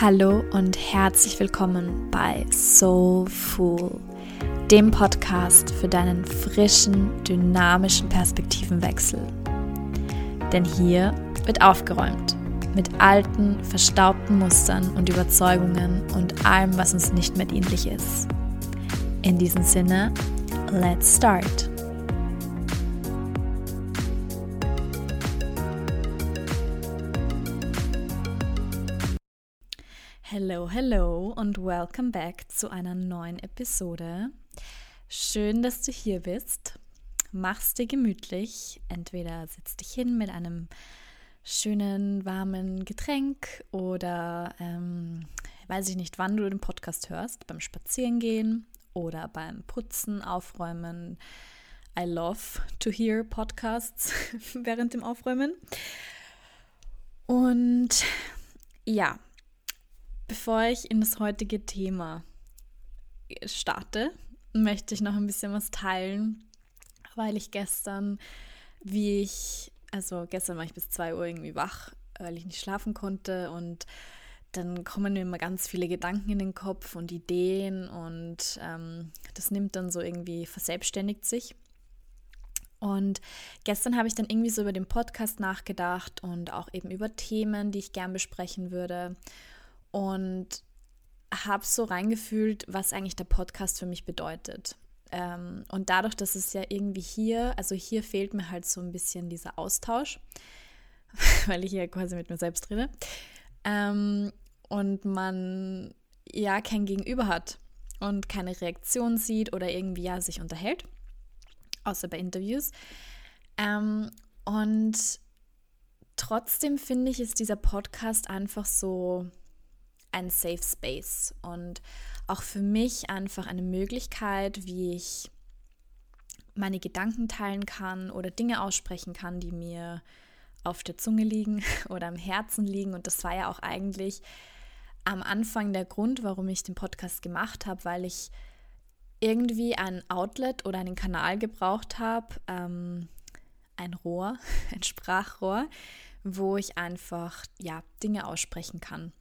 Hallo und herzlich willkommen bei Soulful, dem Podcast für deinen frischen, dynamischen Perspektivenwechsel. Denn hier wird aufgeräumt mit alten, verstaubten Mustern und Überzeugungen und allem, was uns nicht mehr dienlich ist. In diesem Sinne, let's start. Hello, und welcome back zu einer neuen Episode. Schön, dass du hier bist. Mach's dir gemütlich. Entweder setz dich hin mit einem schönen, warmen Getränk oder ähm, weiß ich nicht, wann du den Podcast hörst, beim Spazierengehen oder beim Putzen, Aufräumen. I love to hear Podcasts während dem Aufräumen. Und ja, Bevor ich in das heutige Thema starte, möchte ich noch ein bisschen was teilen, weil ich gestern, wie ich, also gestern war ich bis 2 Uhr irgendwie wach, weil ich nicht schlafen konnte und dann kommen mir immer ganz viele Gedanken in den Kopf und Ideen und ähm, das nimmt dann so irgendwie, verselbstständigt sich. Und gestern habe ich dann irgendwie so über den Podcast nachgedacht und auch eben über Themen, die ich gern besprechen würde und habe so reingefühlt, was eigentlich der Podcast für mich bedeutet. Ähm, und dadurch, dass es ja irgendwie hier, also hier fehlt mir halt so ein bisschen dieser Austausch, weil ich hier quasi mit mir selbst rede. Ähm, und man ja kein Gegenüber hat und keine Reaktion sieht oder irgendwie ja sich unterhält, außer bei Interviews. Ähm, und trotzdem finde ich, ist dieser Podcast einfach so ein Safe Space und auch für mich einfach eine Möglichkeit, wie ich meine Gedanken teilen kann oder Dinge aussprechen kann, die mir auf der Zunge liegen oder am Herzen liegen. Und das war ja auch eigentlich am Anfang der Grund, warum ich den Podcast gemacht habe, weil ich irgendwie ein Outlet oder einen Kanal gebraucht habe, ähm, ein Rohr, ein Sprachrohr, wo ich einfach ja Dinge aussprechen kann.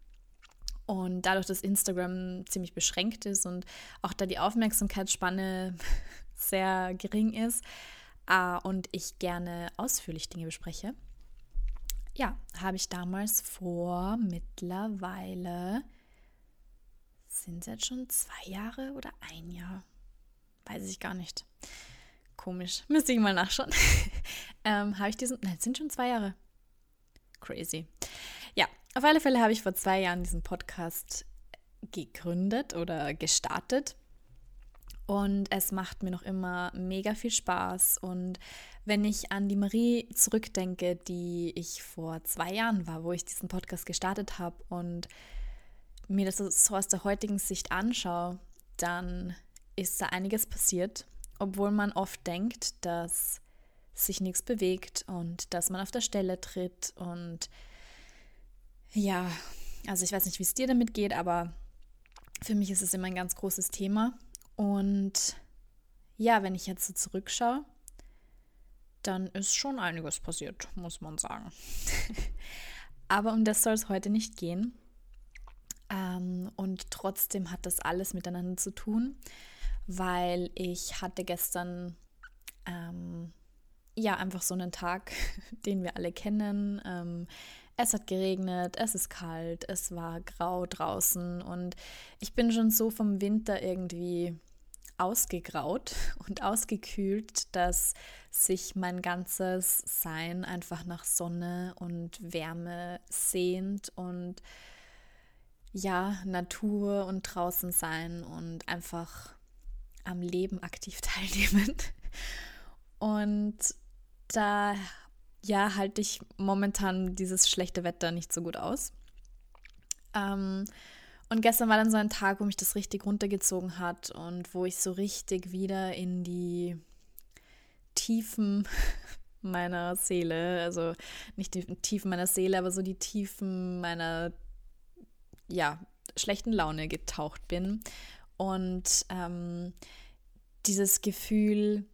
Und dadurch, dass Instagram ziemlich beschränkt ist und auch da die Aufmerksamkeitsspanne sehr gering ist äh, und ich gerne ausführlich Dinge bespreche, ja, habe ich damals vor mittlerweile, sind es jetzt schon zwei Jahre oder ein Jahr? Weiß ich gar nicht. Komisch, müsste ich mal nachschauen. ähm, habe ich diesen, nein, es sind schon zwei Jahre. Crazy. Auf alle Fälle habe ich vor zwei Jahren diesen Podcast gegründet oder gestartet. Und es macht mir noch immer mega viel Spaß. Und wenn ich an die Marie zurückdenke, die ich vor zwei Jahren war, wo ich diesen Podcast gestartet habe und mir das so aus der heutigen Sicht anschaue, dann ist da einiges passiert, obwohl man oft denkt, dass sich nichts bewegt und dass man auf der Stelle tritt und ja, also ich weiß nicht, wie es dir damit geht, aber für mich ist es immer ein ganz großes Thema. Und ja, wenn ich jetzt so zurückschaue, dann ist schon einiges passiert, muss man sagen. aber um das soll es heute nicht gehen. Ähm, und trotzdem hat das alles miteinander zu tun, weil ich hatte gestern ähm, ja einfach so einen Tag, den wir alle kennen. Ähm, es hat geregnet, es ist kalt, es war grau draußen und ich bin schon so vom Winter irgendwie ausgegraut und ausgekühlt, dass sich mein ganzes Sein einfach nach Sonne und Wärme sehnt und ja, Natur und draußen sein und einfach am Leben aktiv teilnehmen. Und da ja, halte ich momentan dieses schlechte Wetter nicht so gut aus. Ähm, und gestern war dann so ein Tag, wo mich das richtig runtergezogen hat und wo ich so richtig wieder in die Tiefen meiner Seele, also nicht die Tiefen meiner Seele, aber so die Tiefen meiner, ja, schlechten Laune getaucht bin. Und ähm, dieses Gefühl,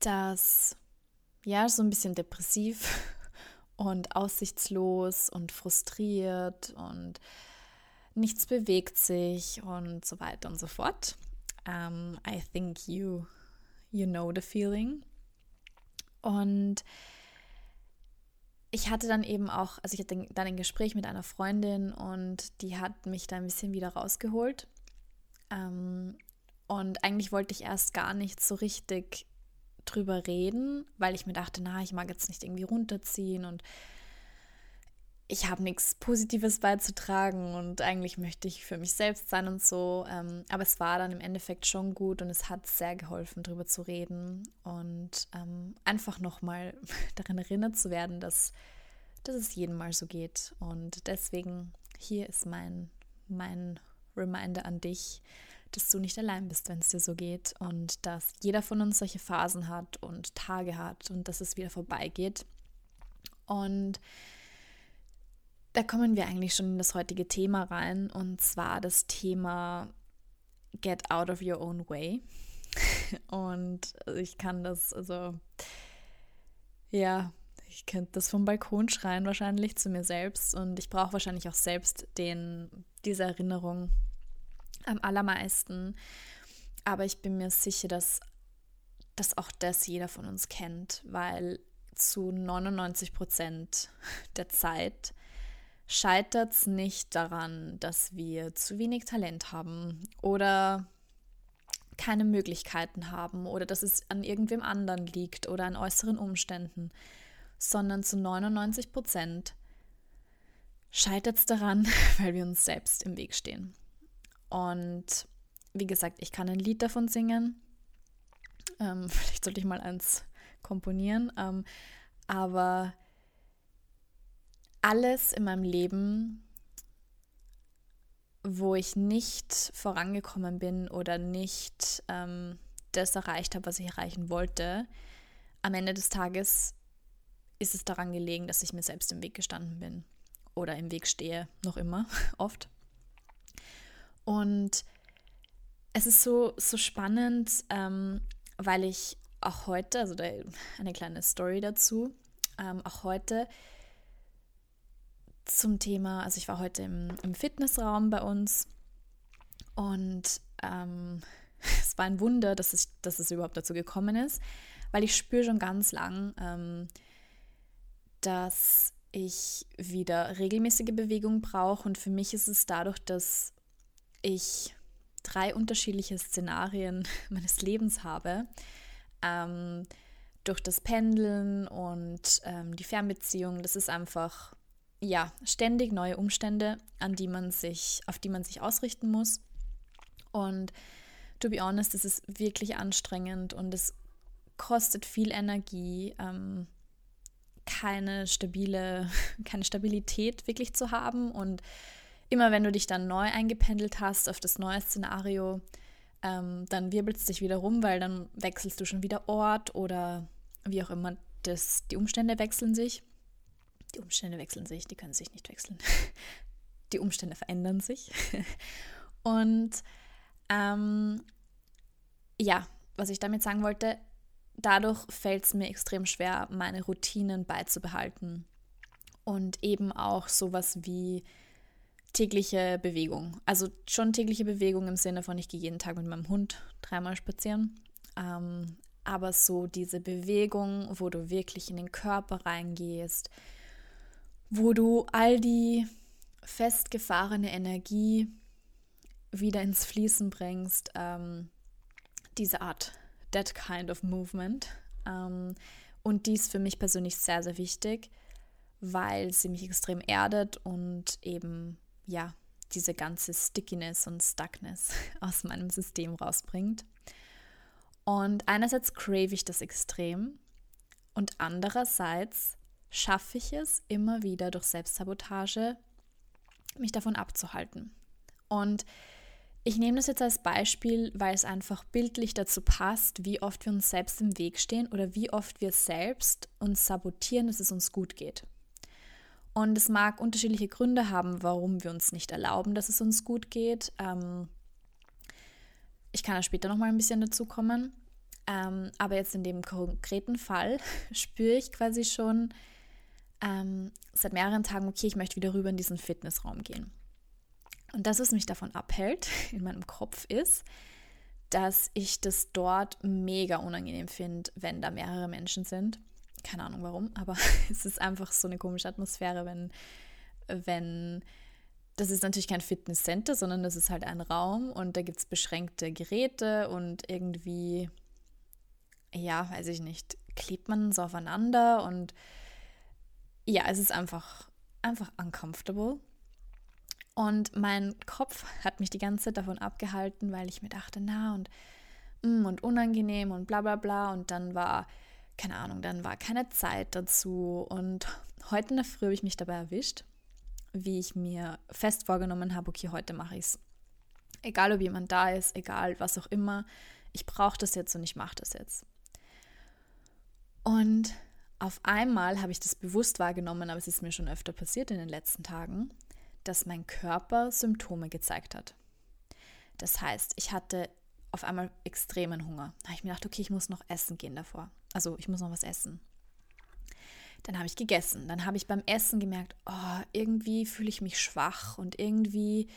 dass ja, so ein bisschen depressiv und aussichtslos und frustriert und nichts bewegt sich und so weiter und so fort. Um, I think you, you know the feeling. Und ich hatte dann eben auch, also ich hatte dann ein Gespräch mit einer Freundin und die hat mich da ein bisschen wieder rausgeholt. Ähm, und eigentlich wollte ich erst gar nicht so richtig drüber reden, weil ich mir dachte, na, ich mag jetzt nicht irgendwie runterziehen und ich habe nichts Positives beizutragen und eigentlich möchte ich für mich selbst sein und so. Ähm, aber es war dann im Endeffekt schon gut und es hat sehr geholfen, darüber zu reden und ähm, einfach nochmal daran erinnert zu werden, dass, dass es jedem mal so geht. Und deswegen hier ist mein, mein Reminder an dich, dass du nicht allein bist, wenn es dir so geht und dass jeder von uns solche Phasen hat und Tage hat und dass es wieder vorbeigeht. Und da kommen wir eigentlich schon in das heutige Thema rein und zwar das Thema Get out of your own way. Und ich kann das, also ja, ich könnte das vom Balkon schreien wahrscheinlich zu mir selbst und ich brauche wahrscheinlich auch selbst den, diese Erinnerung am allermeisten. Aber ich bin mir sicher, dass, dass auch das jeder von uns kennt, weil zu 99 Prozent der Zeit scheitert es nicht daran, dass wir zu wenig Talent haben oder keine Möglichkeiten haben oder dass es an irgendwem anderen liegt oder an äußeren Umständen, sondern zu 99 Prozent scheitert es daran, weil wir uns selbst im Weg stehen. Und wie gesagt, ich kann ein Lied davon singen. Ähm, vielleicht sollte ich mal eins komponieren. Ähm, aber alles in meinem Leben, wo ich nicht vorangekommen bin oder nicht ähm, das erreicht habe, was ich erreichen wollte, am Ende des Tages ist es daran gelegen, dass ich mir selbst im Weg gestanden bin oder im Weg stehe, noch immer, oft. Und es ist so, so spannend, ähm, weil ich auch heute, also eine kleine Story dazu, ähm, auch heute zum Thema, also ich war heute im, im Fitnessraum bei uns und ähm, es war ein Wunder, dass es, dass es überhaupt dazu gekommen ist, weil ich spüre schon ganz lang, ähm, dass ich wieder regelmäßige Bewegung brauche und für mich ist es dadurch, dass ich drei unterschiedliche Szenarien meines Lebens habe, ähm, durch das Pendeln und ähm, die Fernbeziehung, das ist einfach ja, ständig neue Umstände, an die man sich, auf die man sich ausrichten muss. Und to be honest, es ist wirklich anstrengend und es kostet viel Energie, ähm, keine stabile, keine Stabilität wirklich zu haben. Und immer wenn du dich dann neu eingependelt hast auf das neue Szenario, ähm, dann wirbelt es dich wieder rum, weil dann wechselst du schon wieder Ort oder wie auch immer, das, die Umstände wechseln sich. Die Umstände wechseln sich, die können sich nicht wechseln. Die Umstände verändern sich. Und ähm, ja, was ich damit sagen wollte, dadurch fällt es mir extrem schwer, meine Routinen beizubehalten. Und eben auch sowas wie tägliche Bewegung. Also schon tägliche Bewegung im Sinne von, ich gehe jeden Tag mit meinem Hund dreimal spazieren. Ähm, aber so diese Bewegung, wo du wirklich in den Körper reingehst, wo du all die festgefahrene Energie wieder ins Fließen bringst. Ähm, diese Art, that kind of movement. Ähm, und die ist für mich persönlich sehr, sehr wichtig, weil sie mich extrem erdet und eben, ja, diese ganze Stickiness und Stuckness aus meinem System rausbringt. Und einerseits crave ich das extrem und andererseits schaffe ich es immer wieder durch Selbstsabotage, mich davon abzuhalten. Und ich nehme das jetzt als Beispiel, weil es einfach bildlich dazu passt, wie oft wir uns selbst im Weg stehen oder wie oft wir selbst uns sabotieren, dass es uns gut geht. Und es mag unterschiedliche Gründe haben, warum wir uns nicht erlauben, dass es uns gut geht. Ähm, ich kann da später noch mal ein bisschen dazu kommen. Ähm, aber jetzt in dem konkreten Fall spüre ich quasi schon, ähm, seit mehreren Tagen, okay, ich möchte wieder rüber in diesen Fitnessraum gehen. Und das, was mich davon abhält in meinem Kopf, ist, dass ich das dort mega unangenehm finde, wenn da mehrere Menschen sind. Keine Ahnung warum, aber es ist einfach so eine komische Atmosphäre, wenn, wenn das ist natürlich kein Fitnesscenter, sondern das ist halt ein Raum und da gibt es beschränkte Geräte und irgendwie, ja, weiß ich nicht, klebt man so aufeinander und ja, es ist einfach, einfach uncomfortable. Und mein Kopf hat mich die ganze Zeit davon abgehalten, weil ich mir dachte, na und, mm, und unangenehm und bla bla bla. Und dann war, keine Ahnung, dann war keine Zeit dazu. Und heute in der Früh habe ich mich dabei erwischt, wie ich mir fest vorgenommen habe, okay, heute mache ich es. Egal, ob jemand da ist, egal, was auch immer. Ich brauche das jetzt und ich mache das jetzt. Und auf einmal habe ich das bewusst wahrgenommen, aber es ist mir schon öfter passiert in den letzten Tagen, dass mein Körper Symptome gezeigt hat. Das heißt, ich hatte auf einmal extremen Hunger. Da habe ich mir gedacht, okay, ich muss noch essen gehen davor. Also ich muss noch was essen. Dann habe ich gegessen. Dann habe ich beim Essen gemerkt, oh, irgendwie fühle ich mich schwach und irgendwie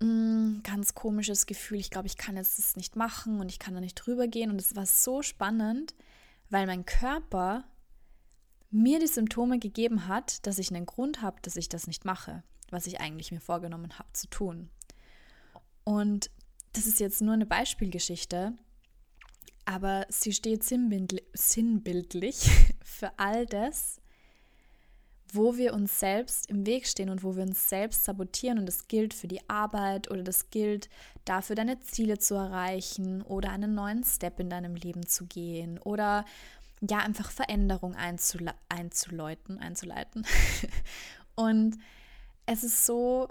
mh, mm, ganz komisches Gefühl. Ich glaube, ich kann jetzt das nicht machen und ich kann da nicht drüber gehen. Und es war so spannend, weil mein Körper mir die Symptome gegeben hat, dass ich einen Grund habe, dass ich das nicht mache was ich eigentlich mir vorgenommen habe zu tun. Und das ist jetzt nur eine Beispielgeschichte, aber sie steht sinnbildlich für all das, wo wir uns selbst im Weg stehen und wo wir uns selbst sabotieren. Und das gilt für die Arbeit oder das gilt dafür, deine Ziele zu erreichen oder einen neuen Step in deinem Leben zu gehen oder ja, einfach Veränderung einzule einzuleiten, einzuleiten. und es ist so,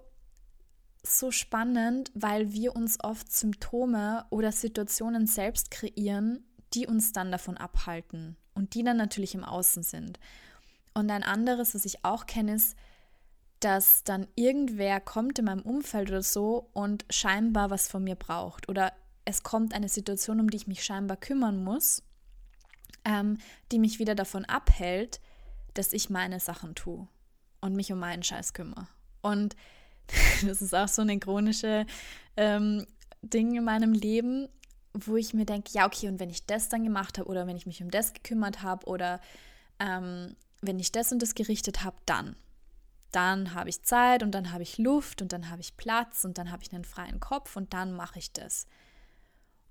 so spannend, weil wir uns oft Symptome oder Situationen selbst kreieren, die uns dann davon abhalten und die dann natürlich im Außen sind. Und ein anderes, was ich auch kenne, ist, dass dann irgendwer kommt in meinem Umfeld oder so und scheinbar was von mir braucht. Oder es kommt eine Situation, um die ich mich scheinbar kümmern muss, ähm, die mich wieder davon abhält, dass ich meine Sachen tue und mich um meinen Scheiß kümmere. Und das ist auch so eine chronische ähm, Ding in meinem Leben, wo ich mir denke, ja, okay, und wenn ich das dann gemacht habe oder wenn ich mich um das gekümmert habe oder ähm, wenn ich das und das gerichtet habe, dann. Dann habe ich Zeit und dann habe ich Luft und dann habe ich Platz und dann habe ich einen freien Kopf und dann mache ich das.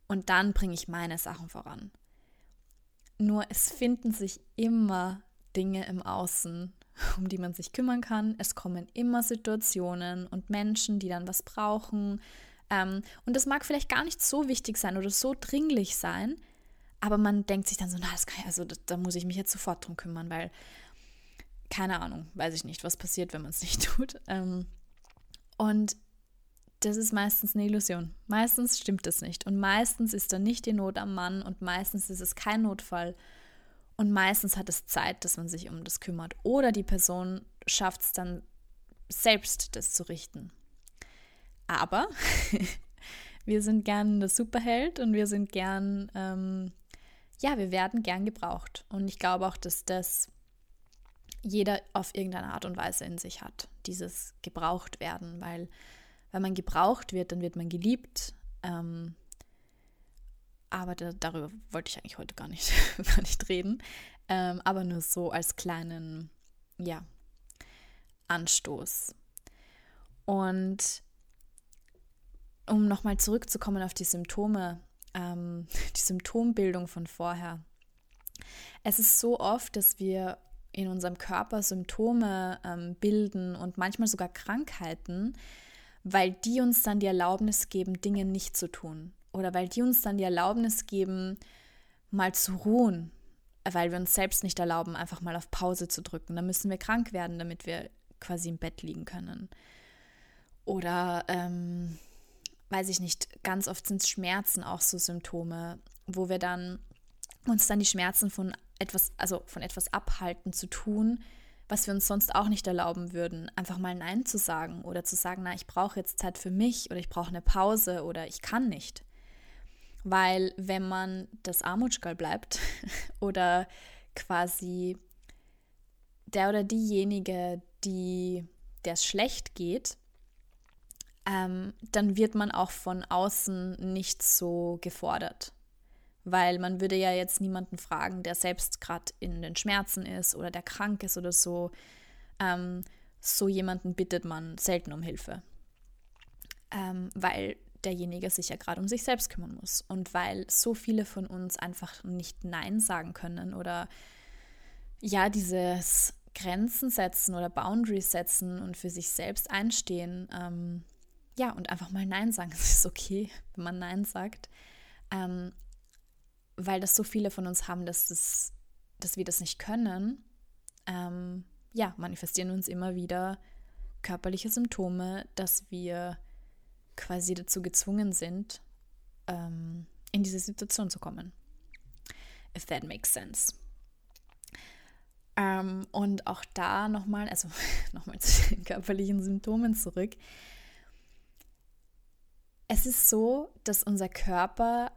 Und dann bringe ich meine Sachen voran. Nur es finden sich immer Dinge im Außen, um die man sich kümmern kann. Es kommen immer Situationen und Menschen, die dann was brauchen. Ähm, und das mag vielleicht gar nicht so wichtig sein oder so dringlich sein, aber man denkt sich dann so, na, das kann ich, also da, da muss ich mich jetzt sofort drum kümmern, weil keine Ahnung, weiß ich nicht, was passiert, wenn man es nicht tut. Ähm, und das ist meistens eine Illusion. Meistens stimmt es nicht. Und meistens ist da nicht die Not am Mann und meistens ist es kein Notfall, und meistens hat es Zeit, dass man sich um das kümmert. Oder die Person schafft es dann selbst, das zu richten. Aber wir sind gern der Superheld und wir sind gern, ähm, ja, wir werden gern gebraucht. Und ich glaube auch, dass das jeder auf irgendeine Art und Weise in sich hat, dieses gebraucht werden, weil wenn man gebraucht wird, dann wird man geliebt. Ähm, aber da, darüber wollte ich eigentlich heute gar nicht, gar nicht reden. Ähm, aber nur so als kleinen, ja, Anstoß. Und um nochmal zurückzukommen auf die Symptome, ähm, die Symptombildung von vorher. Es ist so oft, dass wir in unserem Körper Symptome ähm, bilden und manchmal sogar Krankheiten, weil die uns dann die Erlaubnis geben, Dinge nicht zu tun oder weil die uns dann die Erlaubnis geben, mal zu ruhen, weil wir uns selbst nicht erlauben, einfach mal auf Pause zu drücken. Dann müssen wir krank werden, damit wir quasi im Bett liegen können. Oder, ähm, weiß ich nicht, ganz oft sind Schmerzen auch so Symptome, wo wir dann uns dann die Schmerzen von etwas, also von etwas abhalten zu tun, was wir uns sonst auch nicht erlauben würden, einfach mal Nein zu sagen oder zu sagen, na, ich brauche jetzt Zeit für mich oder ich brauche eine Pause oder ich kann nicht. Weil wenn man das Armutschgal bleibt oder quasi der oder diejenige, die der es schlecht geht, ähm, dann wird man auch von außen nicht so gefordert. Weil man würde ja jetzt niemanden fragen, der selbst gerade in den Schmerzen ist oder der krank ist oder so. Ähm, so jemanden bittet man selten um Hilfe. Ähm, weil derjenige sich ja gerade um sich selbst kümmern muss. Und weil so viele von uns einfach nicht Nein sagen können oder ja, dieses Grenzen setzen oder Boundaries setzen und für sich selbst einstehen. Ähm, ja, und einfach mal Nein sagen. Es ist okay, wenn man Nein sagt. Ähm, weil das so viele von uns haben, dass, das, dass wir das nicht können. Ähm, ja, manifestieren uns immer wieder körperliche Symptome, dass wir quasi dazu gezwungen sind, ähm, in diese Situation zu kommen. If that makes sense. Ähm, und auch da nochmal, also nochmal zu den körperlichen Symptomen zurück. Es ist so, dass unser Körper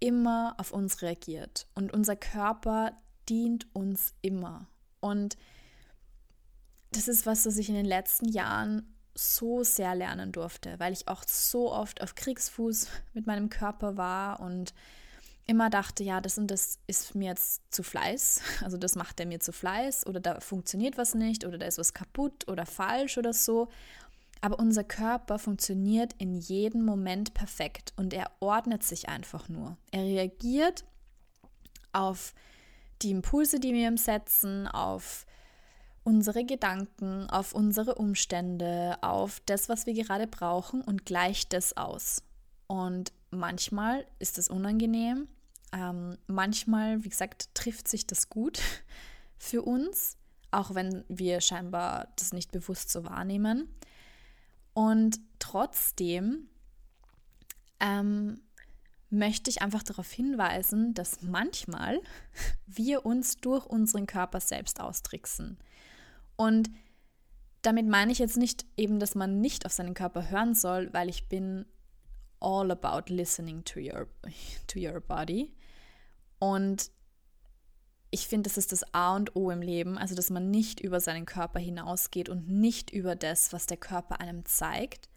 immer auf uns reagiert und unser Körper dient uns immer. Und das ist was, was ich in den letzten Jahren so sehr lernen durfte, weil ich auch so oft auf Kriegsfuß mit meinem Körper war und immer dachte, ja, das und das ist mir jetzt zu Fleiß, also das macht er mir zu Fleiß oder da funktioniert was nicht oder da ist was kaputt oder falsch oder so. Aber unser Körper funktioniert in jedem Moment perfekt und er ordnet sich einfach nur. Er reagiert auf die Impulse, die wir ihm setzen, auf unsere Gedanken, auf unsere Umstände, auf das, was wir gerade brauchen und gleicht das aus. Und manchmal ist es unangenehm, ähm, manchmal, wie gesagt, trifft sich das gut für uns, auch wenn wir scheinbar das nicht bewusst so wahrnehmen. Und trotzdem ähm, möchte ich einfach darauf hinweisen, dass manchmal wir uns durch unseren Körper selbst austricksen. Und damit meine ich jetzt nicht eben, dass man nicht auf seinen Körper hören soll, weil ich bin all about listening to your, to your body. Und ich finde, das ist das A und O im Leben, also dass man nicht über seinen Körper hinausgeht und nicht über das, was der Körper einem zeigt.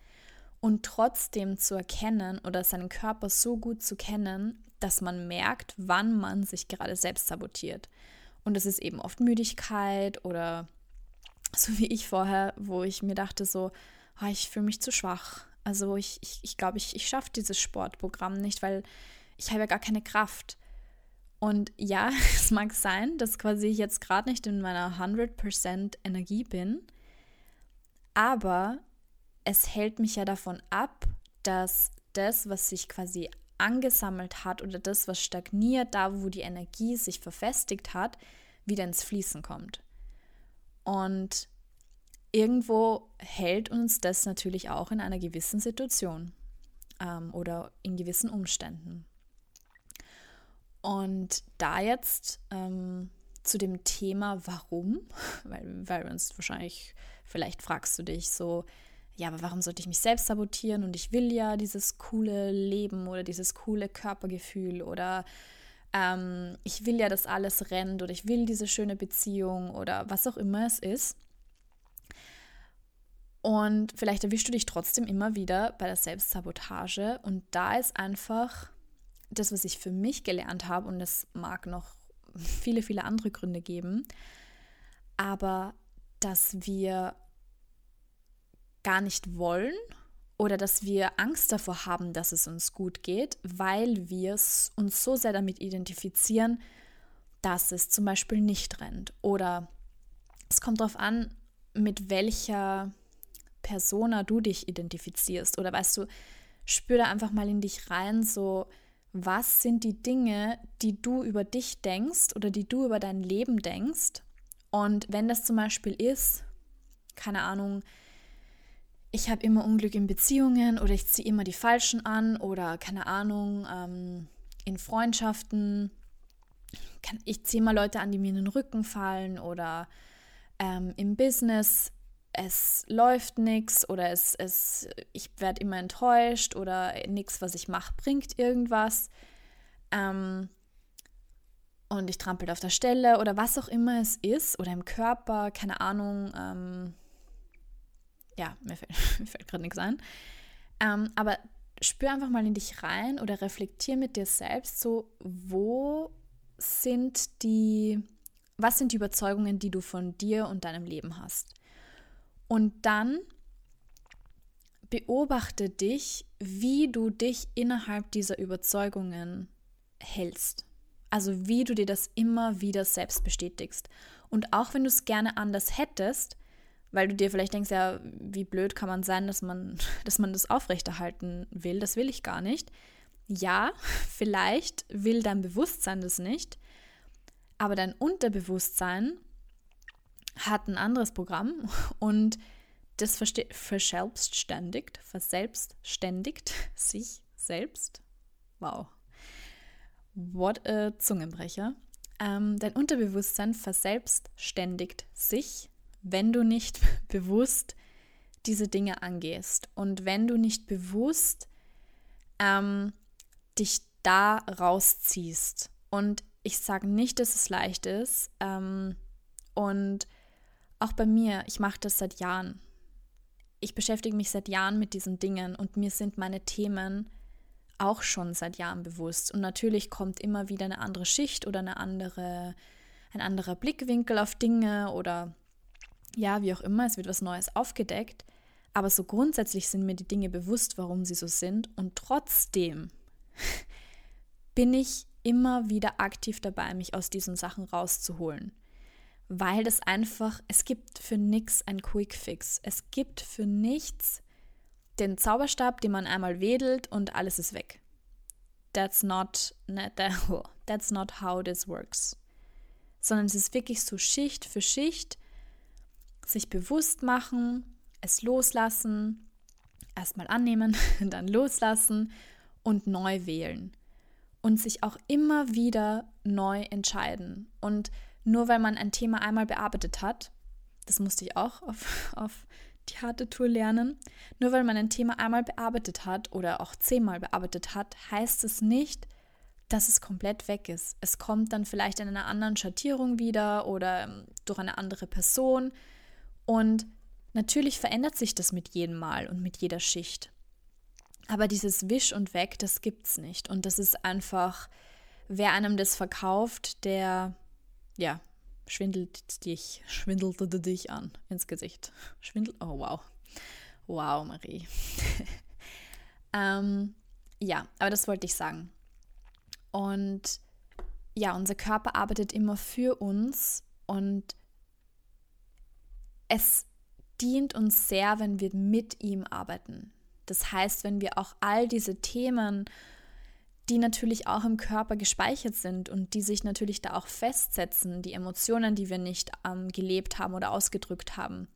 Und trotzdem zu erkennen oder seinen Körper so gut zu kennen, dass man merkt, wann man sich gerade selbst sabotiert. Und das ist eben oft Müdigkeit oder so wie ich vorher, wo ich mir dachte so, oh, ich fühle mich zu schwach. Also ich glaube, ich, ich, glaub, ich, ich schaffe dieses Sportprogramm nicht, weil ich habe ja gar keine Kraft. Und ja, es mag sein, dass quasi ich jetzt gerade nicht in meiner 100% Energie bin, aber es hält mich ja davon ab, dass das, was sich quasi angesammelt hat oder das, was stagniert, da wo die Energie sich verfestigt hat, wieder ins Fließen kommt. Und irgendwo hält uns das natürlich auch in einer gewissen Situation ähm, oder in gewissen Umständen. Und da jetzt ähm, zu dem Thema warum, weil, weil uns wahrscheinlich, vielleicht fragst du dich so, ja, aber warum sollte ich mich selbst sabotieren und ich will ja dieses coole Leben oder dieses coole Körpergefühl oder ähm, ich will ja, dass alles rennt oder ich will diese schöne Beziehung oder was auch immer es ist. Und vielleicht erwischst du dich trotzdem immer wieder bei der Selbstsabotage und da ist einfach das, was ich für mich gelernt habe, und es mag noch viele, viele andere Gründe geben, aber dass wir gar nicht wollen oder dass wir Angst davor haben, dass es uns gut geht, weil wir uns so sehr damit identifizieren, dass es zum Beispiel nicht rennt. Oder es kommt darauf an, mit welcher Persona du dich identifizierst. Oder weißt du, spür da einfach mal in dich rein, so was sind die Dinge, die du über dich denkst oder die du über dein Leben denkst. Und wenn das zum Beispiel ist, keine Ahnung, ich habe immer Unglück in Beziehungen oder ich ziehe immer die Falschen an oder keine Ahnung, ähm, in Freundschaften, ich ziehe mal Leute an, die mir in den Rücken fallen oder ähm, im Business, es läuft nichts oder es, es, ich werde immer enttäuscht oder nichts, was ich mache, bringt irgendwas. Ähm, und ich trampel auf der Stelle oder was auch immer es ist oder im Körper, keine Ahnung. Ja, mir fällt, fällt gerade nichts ein. Ähm, aber spür einfach mal in dich rein oder reflektier mit dir selbst so, wo sind die, was sind die Überzeugungen, die du von dir und deinem Leben hast? Und dann beobachte dich, wie du dich innerhalb dieser Überzeugungen hältst. Also wie du dir das immer wieder selbst bestätigst. Und auch wenn du es gerne anders hättest, weil du dir vielleicht denkst, ja, wie blöd kann man sein, dass man, dass man das aufrechterhalten will, das will ich gar nicht. Ja, vielleicht will dein Bewusstsein das nicht, aber dein Unterbewusstsein hat ein anderes Programm und das verselbstständigt, verselbstständigt sich selbst. Wow. What a Zungenbrecher. Ähm, dein Unterbewusstsein verselbstständigt sich, wenn du nicht bewusst diese Dinge angehst und wenn du nicht bewusst ähm, dich da rausziehst. Und ich sage nicht, dass es leicht ist. Ähm, und auch bei mir, ich mache das seit Jahren. Ich beschäftige mich seit Jahren mit diesen Dingen und mir sind meine Themen auch schon seit Jahren bewusst. Und natürlich kommt immer wieder eine andere Schicht oder eine andere, ein anderer Blickwinkel auf Dinge oder ja, wie auch immer, es wird was Neues aufgedeckt. Aber so grundsätzlich sind mir die Dinge bewusst, warum sie so sind. Und trotzdem bin ich immer wieder aktiv dabei, mich aus diesen Sachen rauszuholen weil das einfach, es gibt für nichts ein Quick Fix. Es gibt für nichts den Zauberstab, den man einmal wedelt und alles ist weg. That's not, that's not how this works. Sondern es ist wirklich so Schicht für Schicht, sich bewusst machen, es loslassen, erstmal annehmen, dann loslassen und neu wählen. Und sich auch immer wieder neu entscheiden. Und nur weil man ein Thema einmal bearbeitet hat, das musste ich auch auf, auf die harte Tour lernen, nur weil man ein Thema einmal bearbeitet hat oder auch zehnmal bearbeitet hat, heißt es nicht, dass es komplett weg ist. Es kommt dann vielleicht in einer anderen Schattierung wieder oder ähm, durch eine andere Person. Und natürlich verändert sich das mit jedem Mal und mit jeder Schicht. Aber dieses Wisch und Weg, das gibt's nicht. Und das ist einfach, wer einem das verkauft, der ja, schwindelt dich, schwindelte dich an ins Gesicht. Schwindel, oh wow. Wow, Marie. ähm, ja, aber das wollte ich sagen. Und ja, unser Körper arbeitet immer für uns und es dient uns sehr, wenn wir mit ihm arbeiten. Das heißt, wenn wir auch all diese Themen die natürlich auch im Körper gespeichert sind und die sich natürlich da auch festsetzen, die Emotionen, die wir nicht ähm, gelebt haben oder ausgedrückt haben.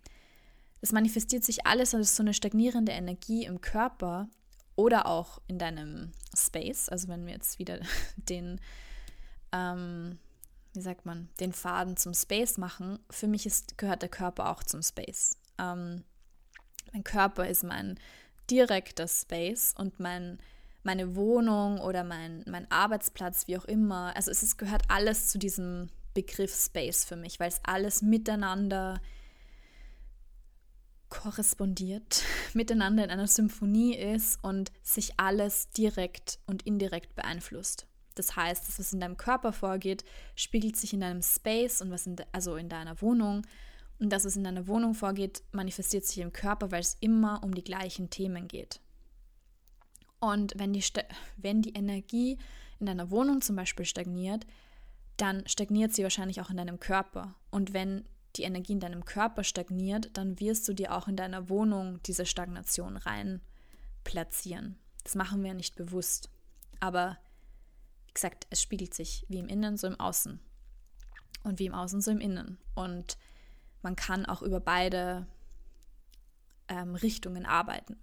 Es manifestiert sich alles als so eine stagnierende Energie im Körper oder auch in deinem Space. Also wenn wir jetzt wieder den, ähm, wie sagt man, den Faden zum Space machen, für mich ist, gehört der Körper auch zum Space. Ähm, mein Körper ist mein direkter Space und mein meine Wohnung oder mein, mein Arbeitsplatz, wie auch immer. Also es ist, gehört alles zu diesem Begriff Space für mich, weil es alles miteinander korrespondiert, miteinander in einer Symphonie ist und sich alles direkt und indirekt beeinflusst. Das heißt, das, was in deinem Körper vorgeht, spiegelt sich in deinem Space und was in de, also in deiner Wohnung. Und das, was in deiner Wohnung vorgeht, manifestiert sich im Körper, weil es immer um die gleichen Themen geht. Und wenn die, wenn die Energie in deiner Wohnung zum Beispiel stagniert, dann stagniert sie wahrscheinlich auch in deinem Körper. Und wenn die Energie in deinem Körper stagniert, dann wirst du dir auch in deiner Wohnung diese Stagnation rein platzieren. Das machen wir nicht bewusst. Aber wie gesagt, es spiegelt sich wie im Innen, so im Außen. Und wie im Außen, so im Innen. Und man kann auch über beide ähm, Richtungen arbeiten.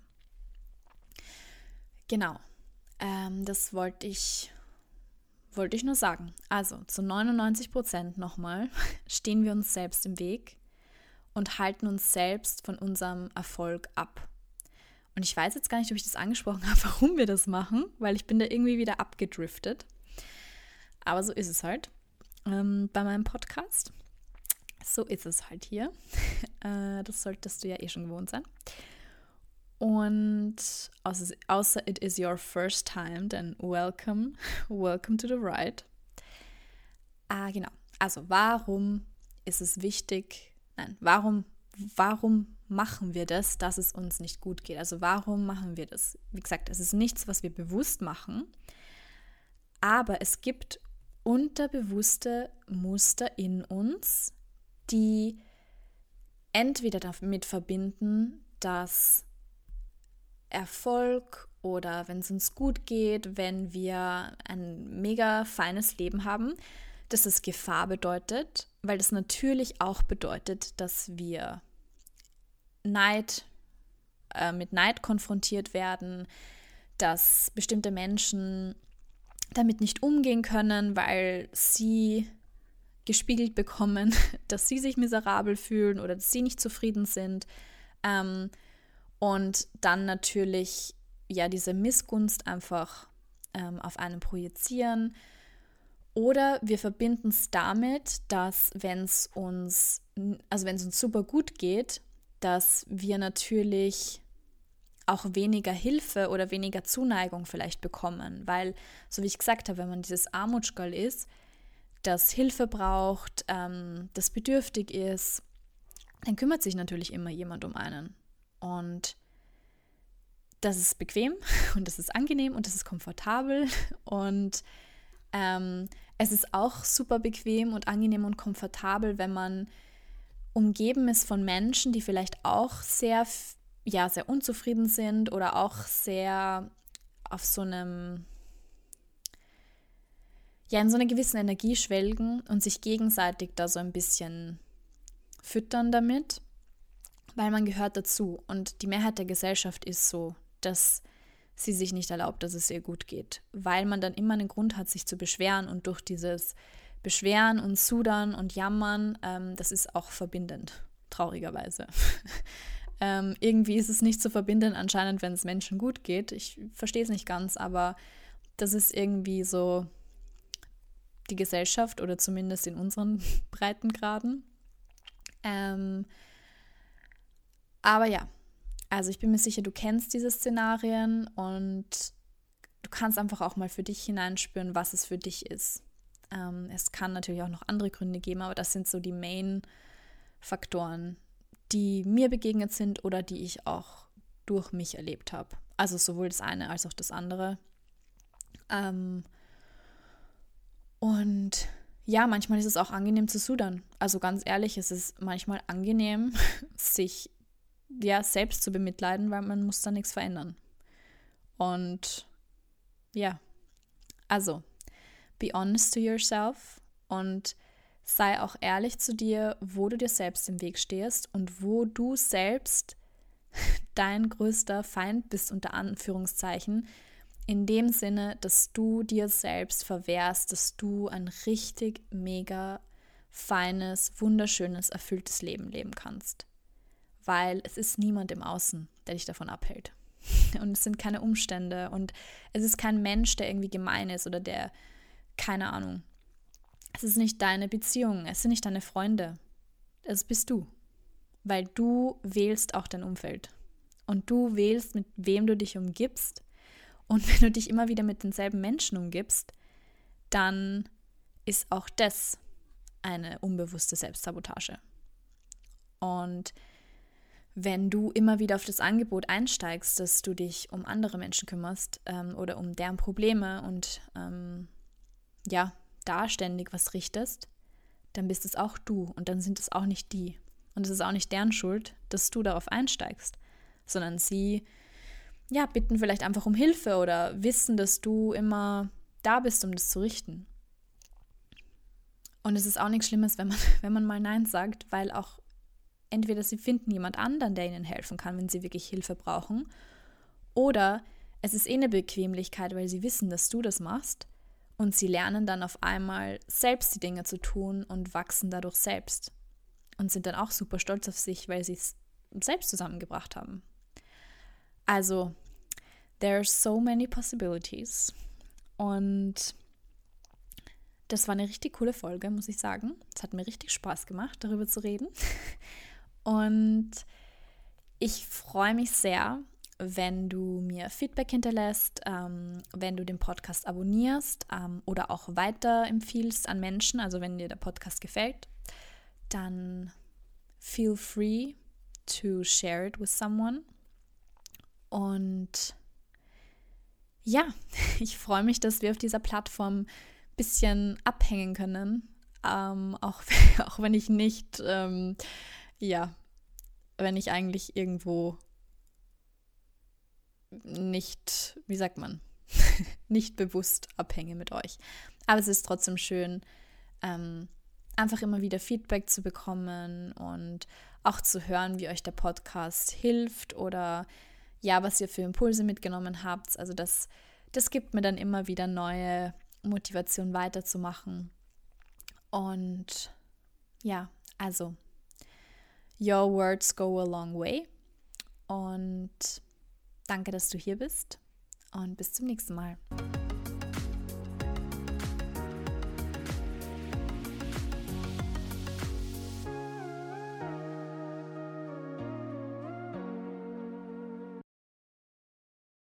Genau, ähm, das wollte ich, wollte ich nur sagen. Also zu 99 Prozent nochmal stehen wir uns selbst im Weg und halten uns selbst von unserem Erfolg ab. Und ich weiß jetzt gar nicht, ob ich das angesprochen habe, warum wir das machen, weil ich bin da irgendwie wieder abgedriftet. Aber so ist es halt. ähm, bei meinem Podcast. So ist es halt hier. äh, das solltest du ja eh schon gewohnt sein. Und außer, außer it is your first time, then welcome, welcome to the ride. Ah, genau. Also, warum ist es wichtig? Nein, warum, warum machen wir das, dass es uns nicht gut geht? Also, warum machen wir das? Wie gesagt, es ist nichts, was wir bewusst machen, aber es gibt unterbewusste Muster in uns, die entweder damit verbinden, dass Erfolg oder wenn es uns gut geht, wenn wir ein mega feines Leben haben, dass es Gefahr bedeutet, weil das natürlich auch bedeutet, dass wir Neid, äh, mit Neid konfrontiert werden, dass bestimmte Menschen damit nicht umgehen können, weil sie gespiegelt bekommen, dass sie sich miserabel fühlen oder dass sie nicht zufrieden sind. Ähm, und dann natürlich ja diese Missgunst einfach ähm, auf einen projizieren. Oder wir verbinden es damit, dass wenn es uns, also wenn es uns super gut geht, dass wir natürlich auch weniger Hilfe oder weniger Zuneigung vielleicht bekommen. Weil, so wie ich gesagt habe, wenn man dieses Armutschgall ist, das Hilfe braucht, ähm, das bedürftig ist, dann kümmert sich natürlich immer jemand um einen. Und das ist bequem und das ist angenehm und das ist komfortabel und ähm, es ist auch super bequem und angenehm und komfortabel, wenn man umgeben ist von Menschen, die vielleicht auch sehr, ja, sehr unzufrieden sind oder auch sehr auf so einem, ja, in so einer gewissen Energie schwelgen und sich gegenseitig da so ein bisschen füttern damit weil man gehört dazu. Und die Mehrheit der Gesellschaft ist so, dass sie sich nicht erlaubt, dass es ihr gut geht, weil man dann immer einen Grund hat, sich zu beschweren und durch dieses Beschweren und Sudern und Jammern, ähm, das ist auch verbindend, traurigerweise. ähm, irgendwie ist es nicht zu verbinden, anscheinend, wenn es Menschen gut geht. Ich verstehe es nicht ganz, aber das ist irgendwie so die Gesellschaft oder zumindest in unseren Breitengraden. Ähm, aber ja, also ich bin mir sicher, du kennst diese Szenarien und du kannst einfach auch mal für dich hineinspüren, was es für dich ist. Ähm, es kann natürlich auch noch andere Gründe geben, aber das sind so die Main-Faktoren, die mir begegnet sind oder die ich auch durch mich erlebt habe. Also sowohl das eine als auch das andere. Ähm, und ja, manchmal ist es auch angenehm zu sudern. Also ganz ehrlich, es ist manchmal angenehm, sich ja, selbst zu bemitleiden, weil man muss da nichts verändern. Und ja, also, be honest to yourself und sei auch ehrlich zu dir, wo du dir selbst im Weg stehst und wo du selbst dein größter Feind bist, unter Anführungszeichen, in dem Sinne, dass du dir selbst verwehrst, dass du ein richtig mega feines, wunderschönes, erfülltes Leben leben kannst weil es ist niemand im Außen, der dich davon abhält. Und es sind keine Umstände und es ist kein Mensch, der irgendwie gemein ist oder der, keine Ahnung. Es ist nicht deine Beziehung, es sind nicht deine Freunde. Es bist du. Weil du wählst auch dein Umfeld. Und du wählst, mit wem du dich umgibst. Und wenn du dich immer wieder mit denselben Menschen umgibst, dann ist auch das eine unbewusste Selbstsabotage. Und wenn du immer wieder auf das Angebot einsteigst, dass du dich um andere Menschen kümmerst ähm, oder um deren Probleme und ähm, ja, da ständig was richtest, dann bist es auch du und dann sind es auch nicht die. Und es ist auch nicht deren Schuld, dass du darauf einsteigst, sondern sie, ja, bitten vielleicht einfach um Hilfe oder wissen, dass du immer da bist, um das zu richten. Und es ist auch nichts Schlimmes, wenn man, wenn man mal Nein sagt, weil auch entweder sie finden jemand anderen, der ihnen helfen kann, wenn sie wirklich Hilfe brauchen, oder es ist eh eine Bequemlichkeit, weil sie wissen, dass du das machst und sie lernen dann auf einmal selbst die Dinge zu tun und wachsen dadurch selbst und sind dann auch super stolz auf sich, weil sie es selbst zusammengebracht haben. Also, there are so many possibilities und das war eine richtig coole Folge, muss ich sagen. Es hat mir richtig Spaß gemacht, darüber zu reden. Und ich freue mich sehr, wenn du mir Feedback hinterlässt, ähm, wenn du den Podcast abonnierst ähm, oder auch weiterempfiehlst an Menschen. Also wenn dir der Podcast gefällt, dann feel free to share it with someone. Und ja, ich freue mich, dass wir auf dieser Plattform ein bisschen abhängen können. Ähm, auch, auch wenn ich nicht, ähm, ja, wenn ich eigentlich irgendwo nicht, wie sagt man, nicht bewusst abhänge mit euch. Aber es ist trotzdem schön, ähm, einfach immer wieder Feedback zu bekommen und auch zu hören, wie euch der Podcast hilft oder ja, was ihr für Impulse mitgenommen habt. Also das, das gibt mir dann immer wieder neue Motivation weiterzumachen. Und ja, also, your words go a long way. Und danke, dass du hier bist und bis zum nächsten Mal.